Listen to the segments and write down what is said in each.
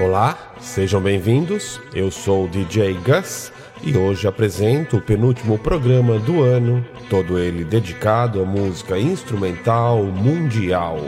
Olá, sejam bem-vindos. Eu sou o DJ Gus e hoje apresento o penúltimo programa do ano, todo ele dedicado à música instrumental mundial.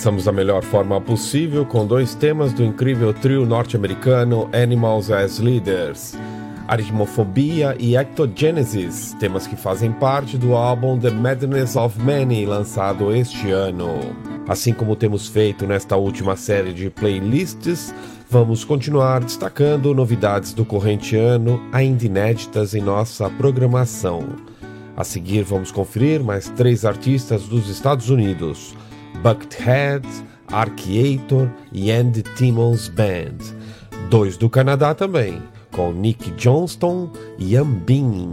Começamos da melhor forma possível com dois temas do incrível trio norte-americano Animals as Leaders. Aritmofobia e Ectogenesis, temas que fazem parte do álbum The Madness of Many, lançado este ano. Assim como temos feito nesta última série de playlists, vamos continuar destacando novidades do corrente ano, ainda inéditas em nossa programação. A seguir, vamos conferir mais três artistas dos Estados Unidos. Buckethead, Archeator e Andy Timmons Band. Dois do Canadá também, com Nick Johnston e Ambin.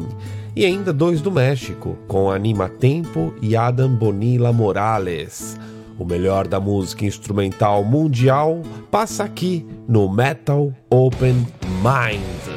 E ainda dois do México, com Anima Tempo e Adam Bonilla Morales. O melhor da música instrumental mundial passa aqui no Metal Open Mind.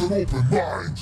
An open mind.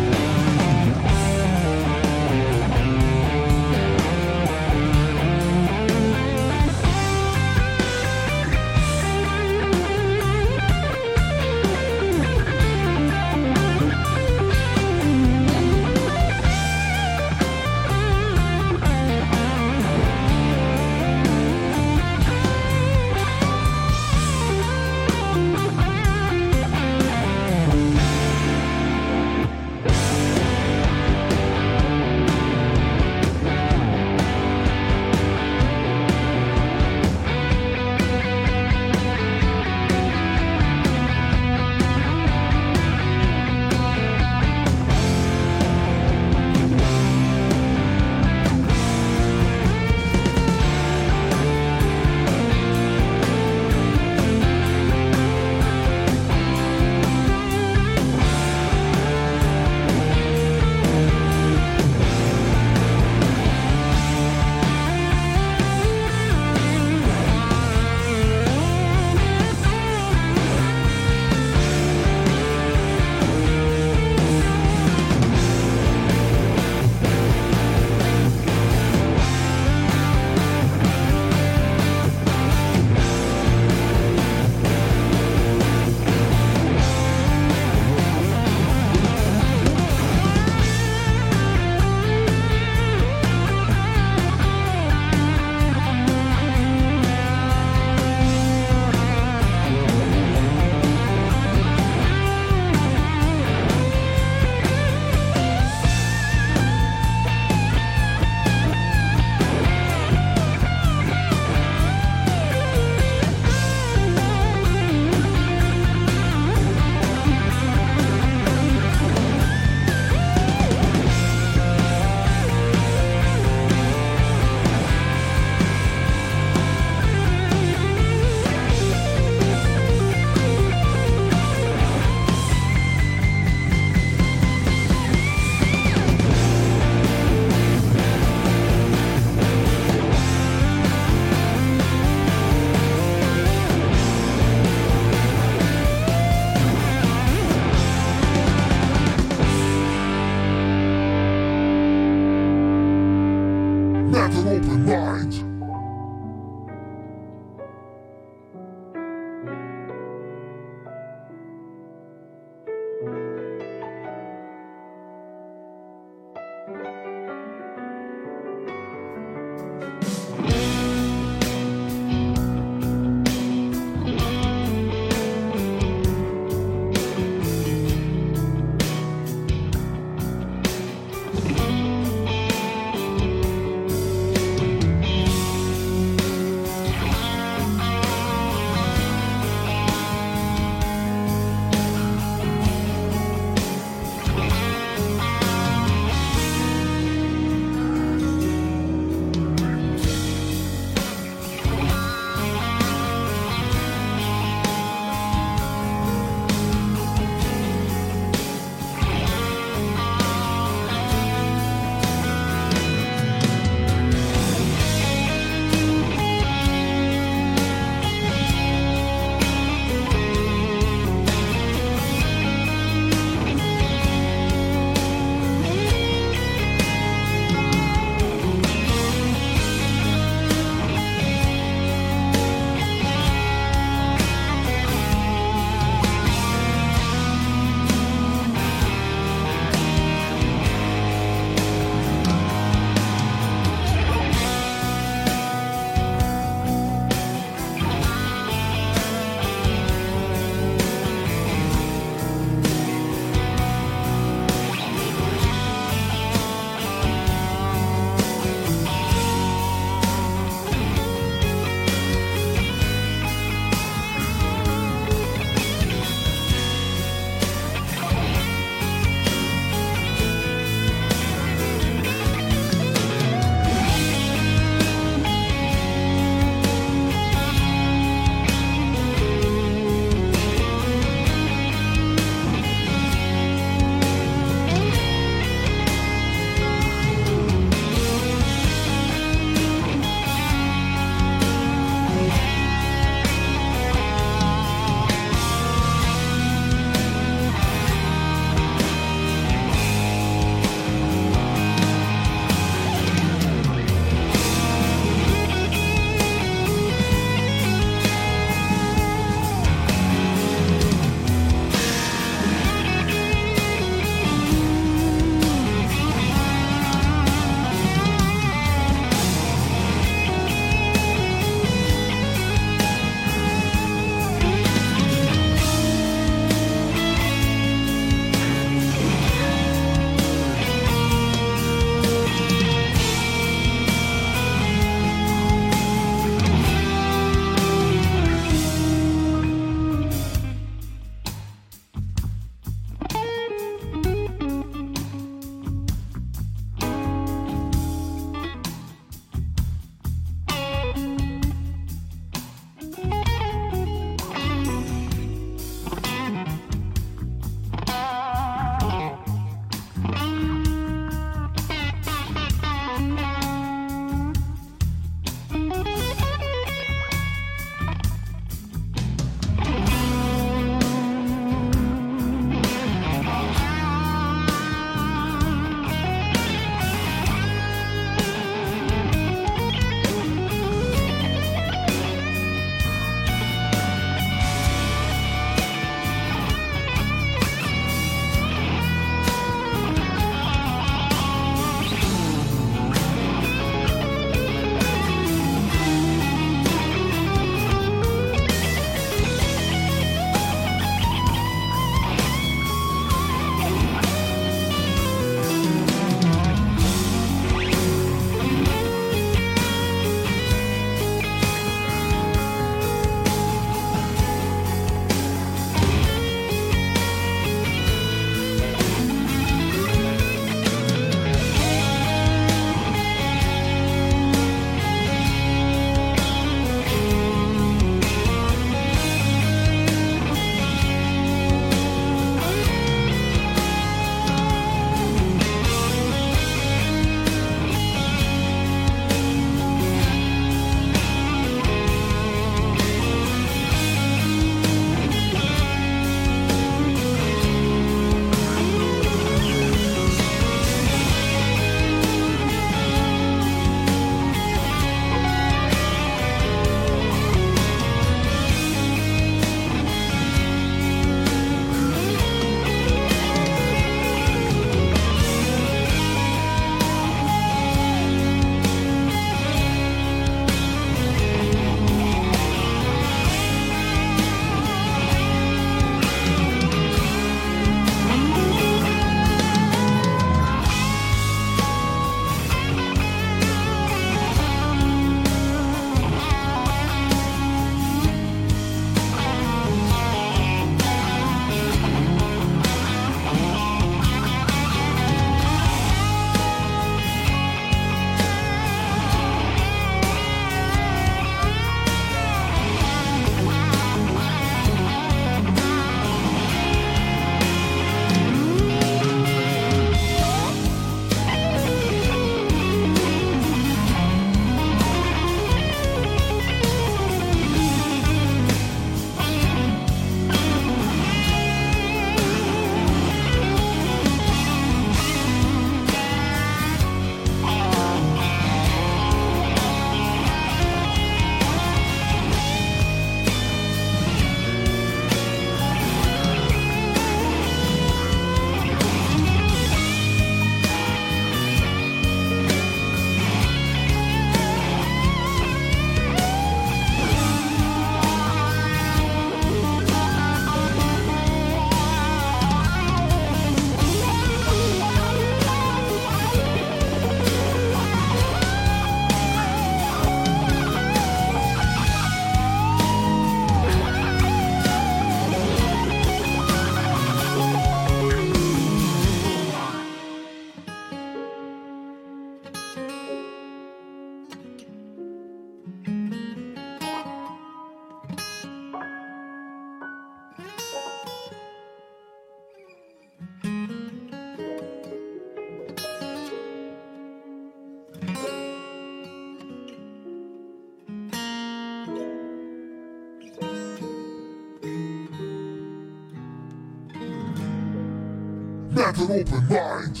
Let an open mind.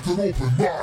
Let an open mind.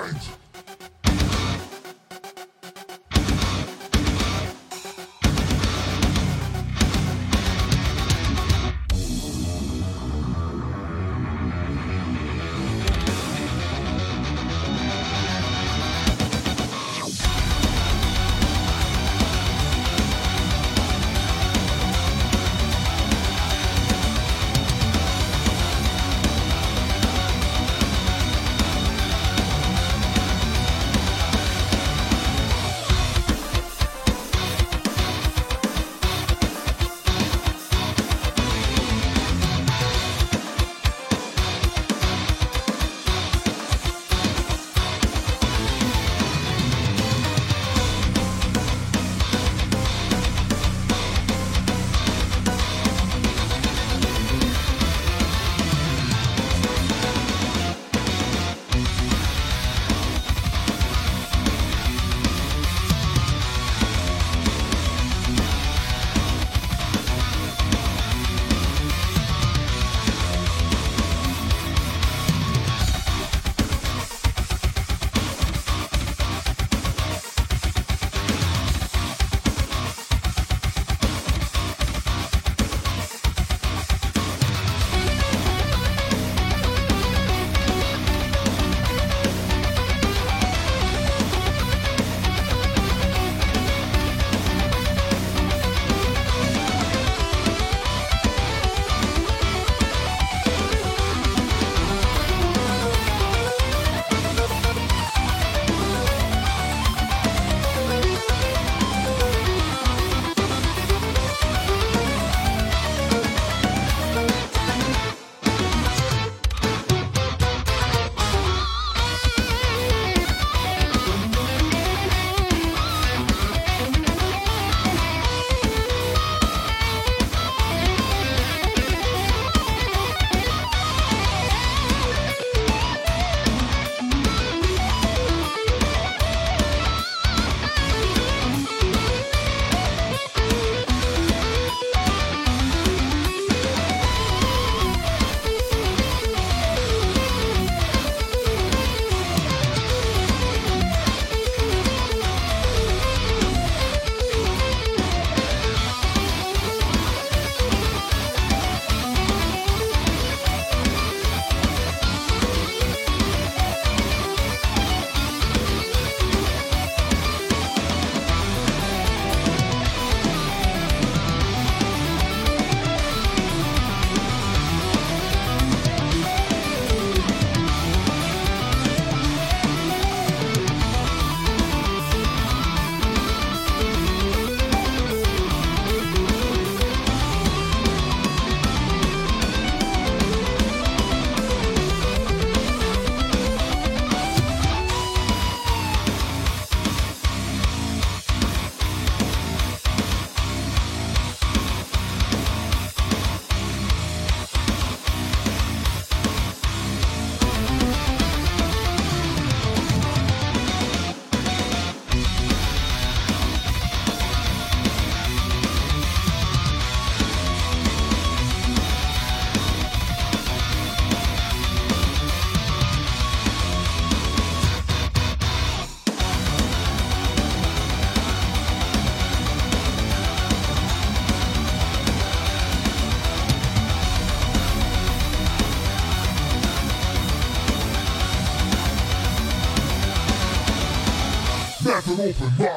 Open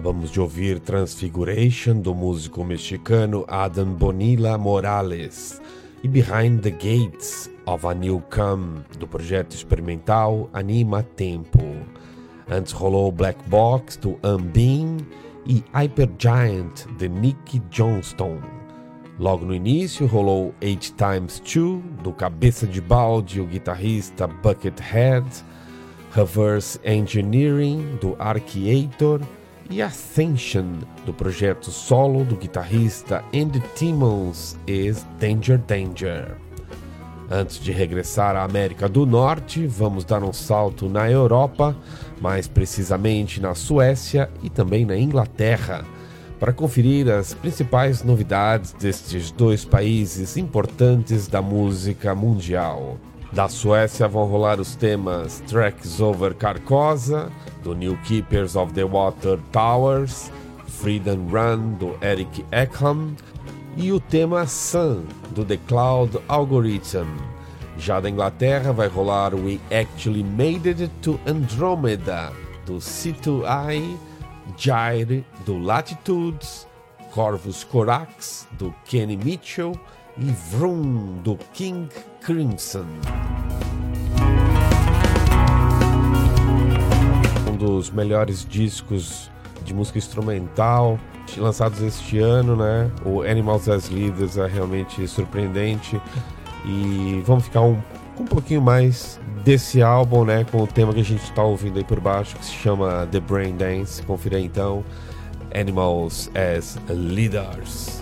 Acabamos de ouvir Transfiguration do músico mexicano Adam Bonilla Morales e Behind the Gates of a New Come do projeto experimental Anima Tempo. Antes rolou Black Box do Ambin e Hypergiant de Nick Johnston. Logo no início rolou Eight Times Two do cabeça de balde o guitarrista Buckethead, Reverse Engineering do Archeator e Ascension, do projeto solo do guitarrista Andy Timmons e Danger Danger. Antes de regressar à América do Norte, vamos dar um salto na Europa, mais precisamente na Suécia e também na Inglaterra, para conferir as principais novidades destes dois países importantes da música mundial. Da Suécia vão rolar os temas Tracks Over Carcosa, do New Keepers of the Water Towers, Freedom Run, do Eric Eckham, e o tema Sun, do The Cloud Algorithm. Já da Inglaterra vai rolar We Actually Made It to Andromeda, do C2I, Gyre, do Latitudes, Corvus Corax, do Kenny Mitchell, e Vroom, do King Crimson. Dos melhores discos de música instrumental lançados este ano, né? O Animals as Leaders é realmente surpreendente e vamos ficar um, um pouquinho mais desse álbum, né? Com o tema que a gente está ouvindo aí por baixo, que se chama The Brain Dance. Confira então Animals as Leaders.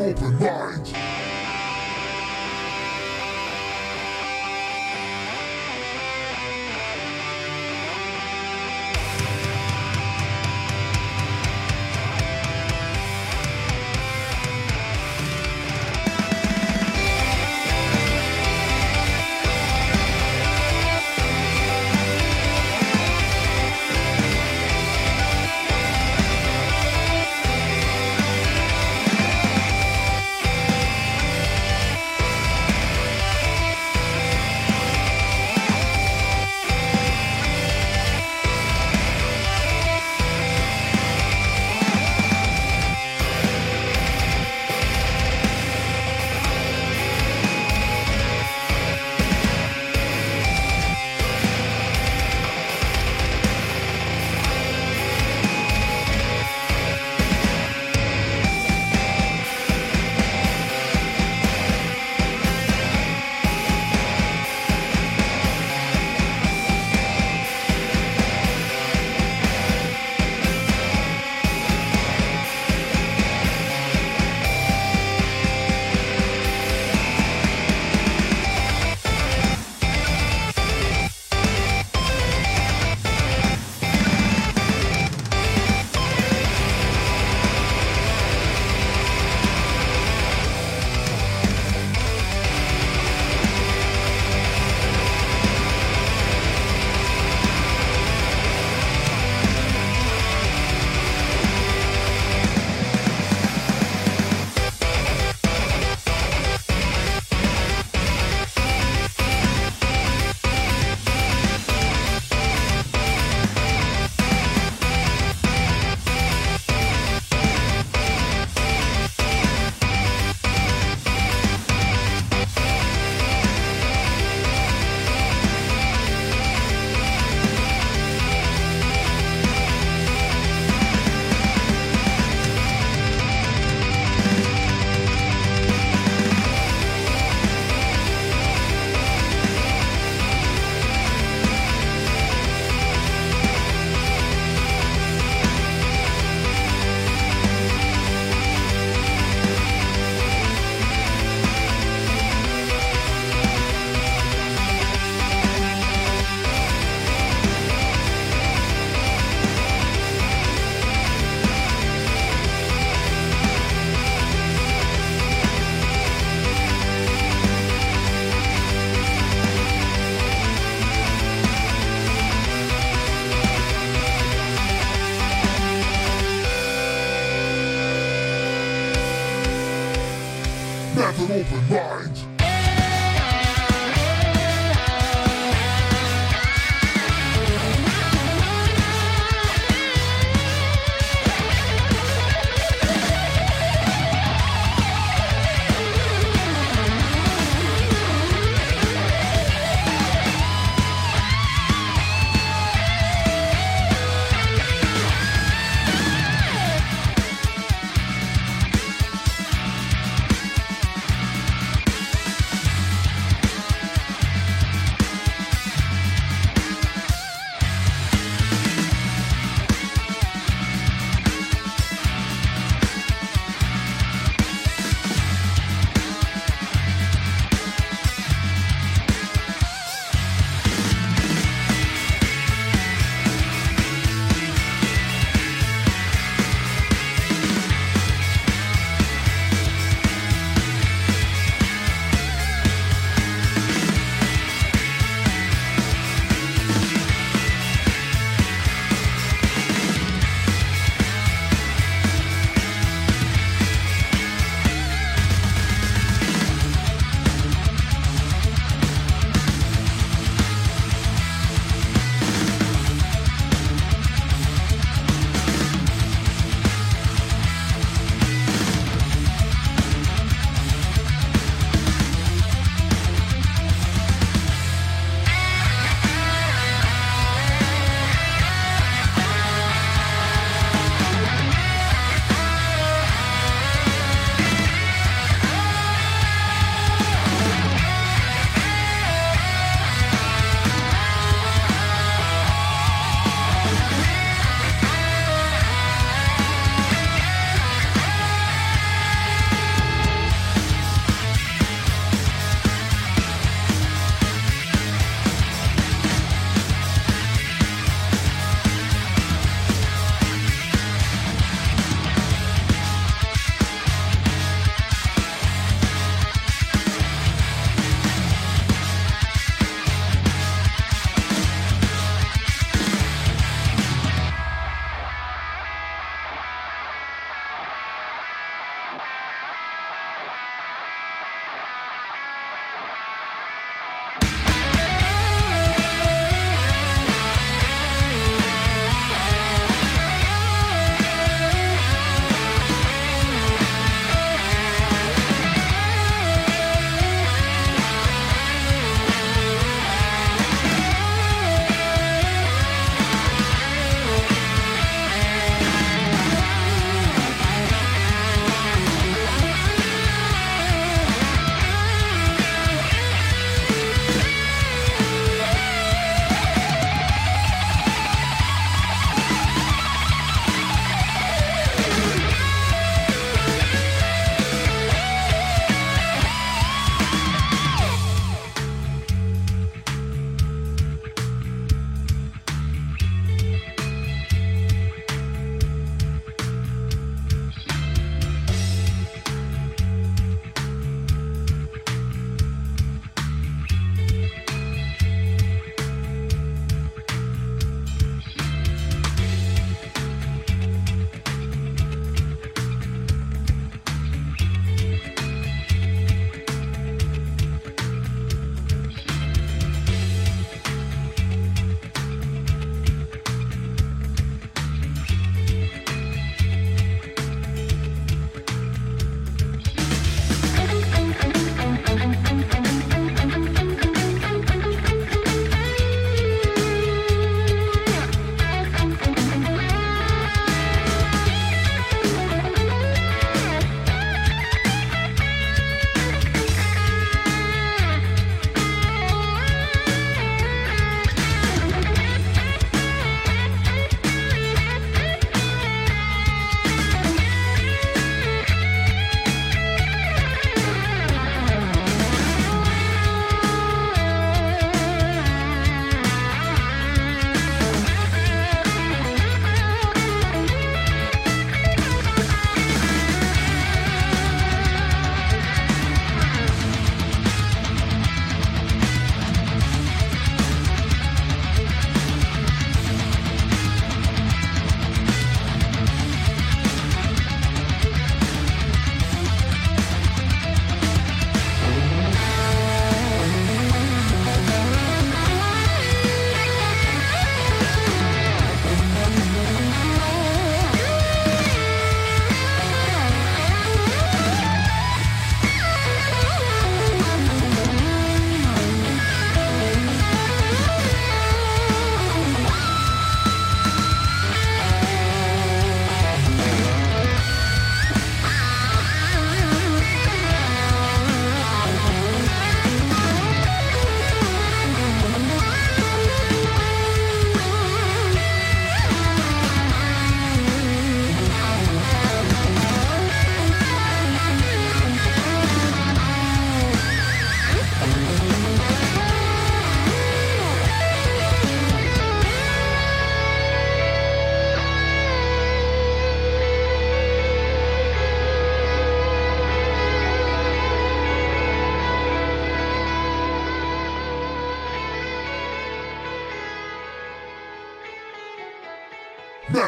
Open mind.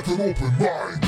An open mind.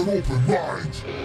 An open mind.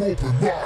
Open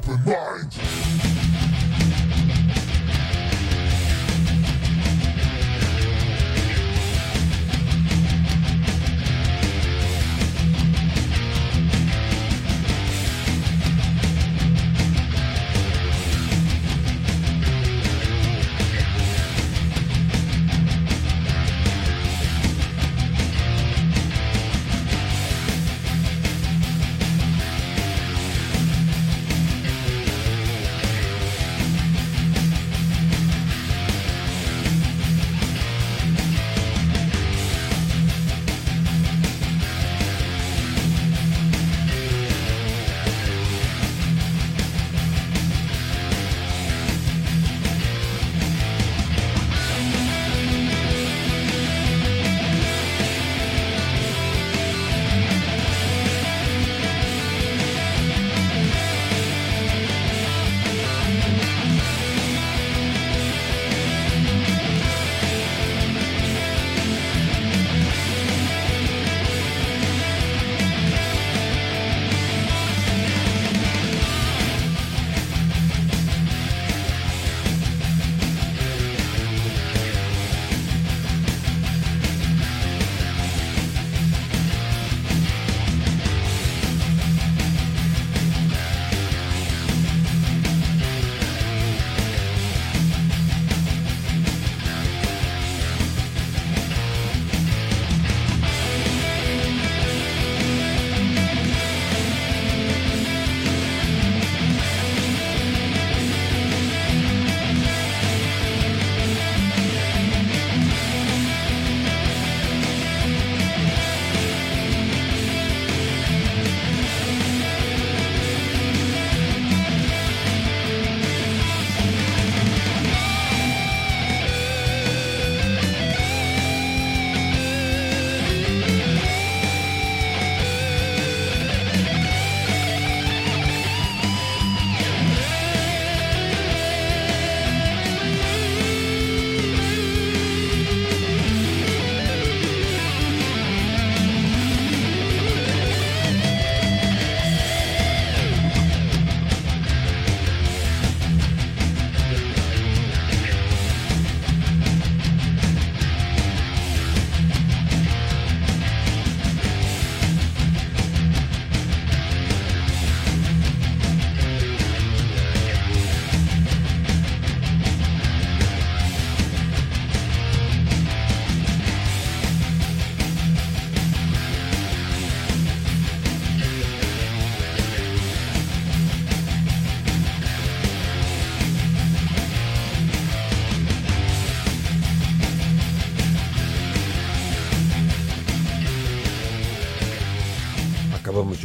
open mind.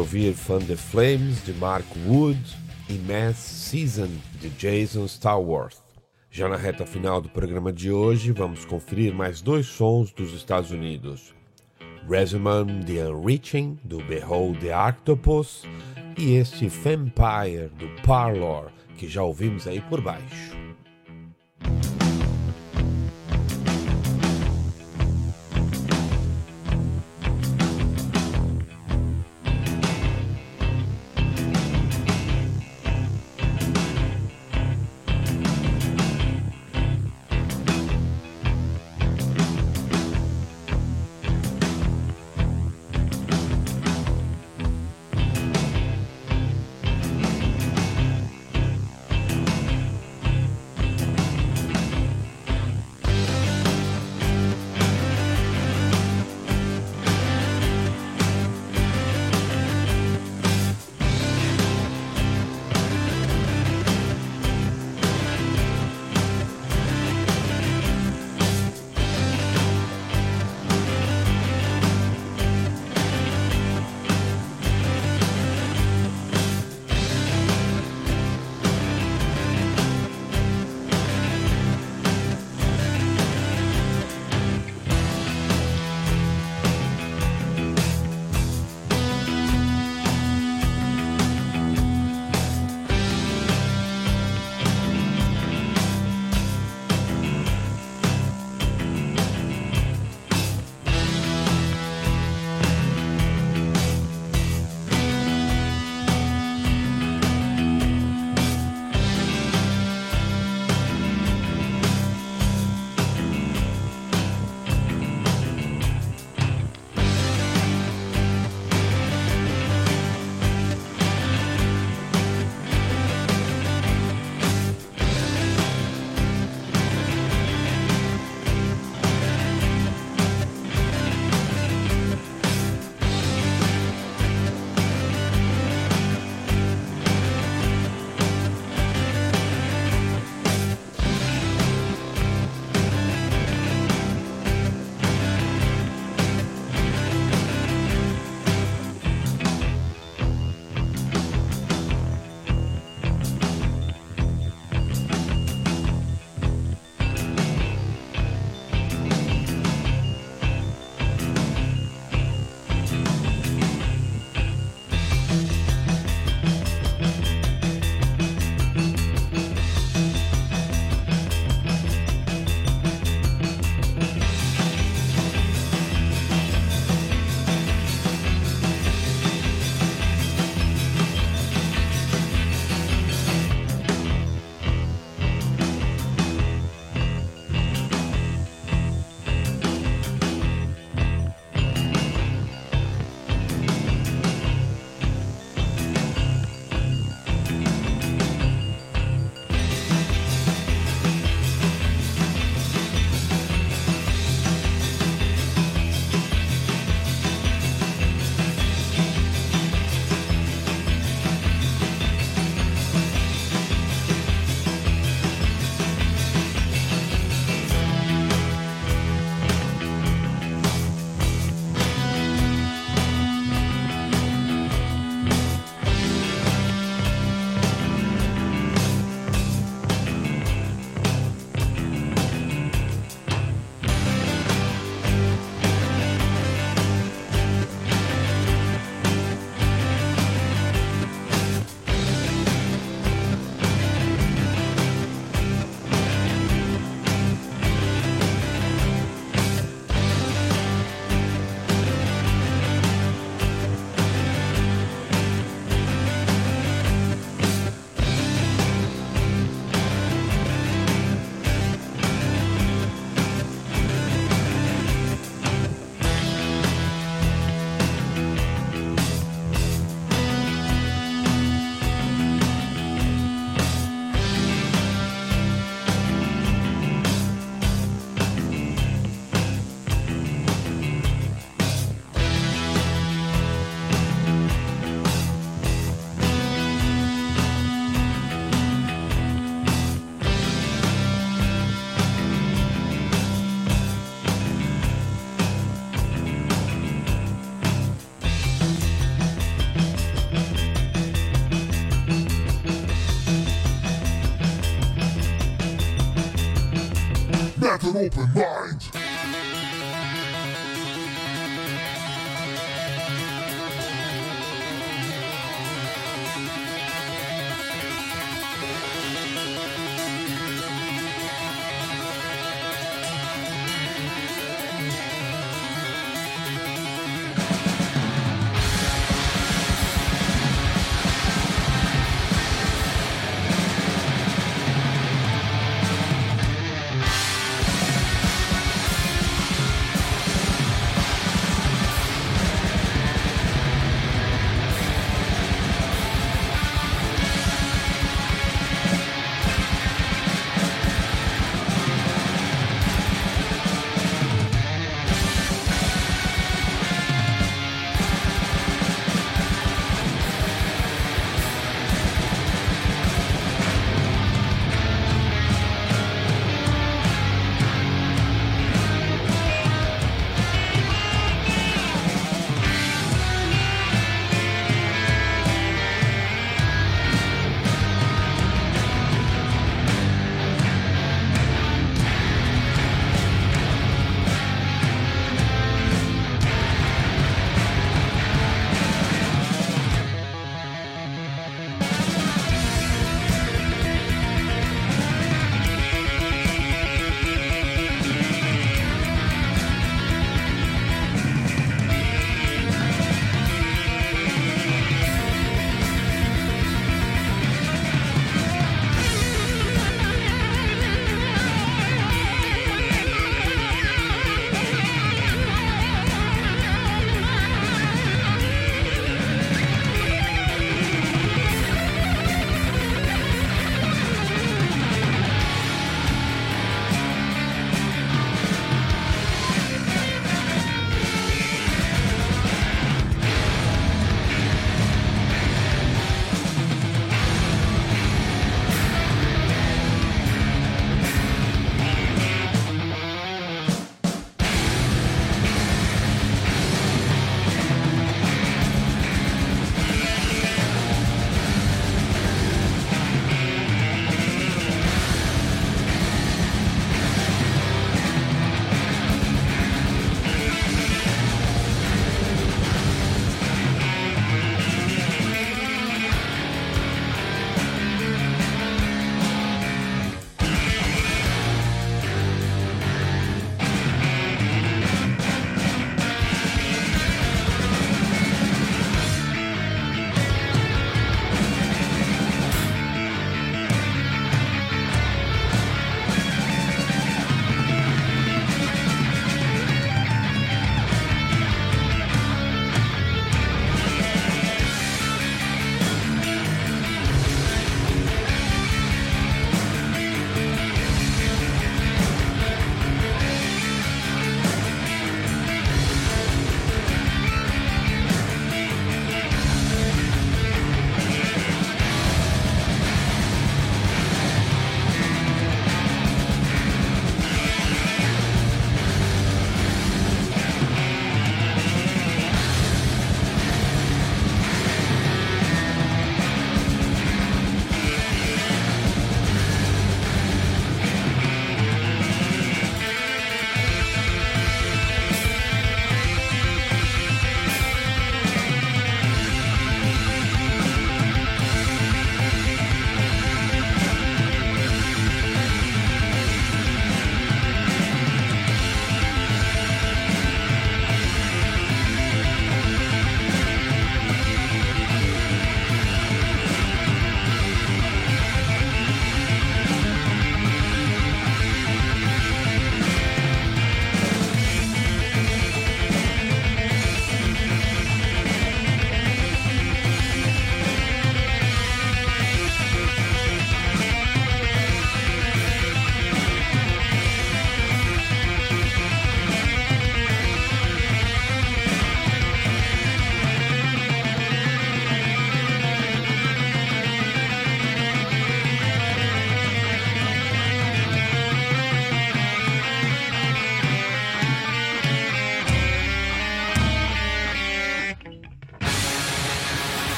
Ouvir Fan the Flames de Mark Wood e Mass Season de Jason Starworth. Já na reta final do programa de hoje, vamos conferir mais dois sons dos Estados Unidos. Resume The Unreaching, do Behold the Octopus, e este Vampire, do Parlor, que já ouvimos aí por baixo. Open mind.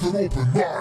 Have open mind.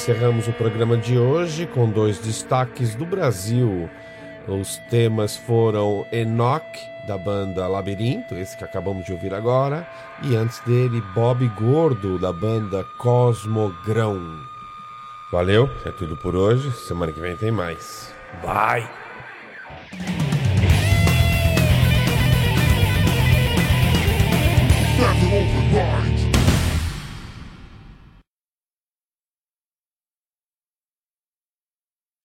Encerramos o programa de hoje com dois destaques do Brasil. Os temas foram Enoch, da banda Labirinto, esse que acabamos de ouvir agora, e antes dele Bob Gordo, da banda Cosmogrão. Valeu, é tudo por hoje. Semana que vem tem mais. Bye!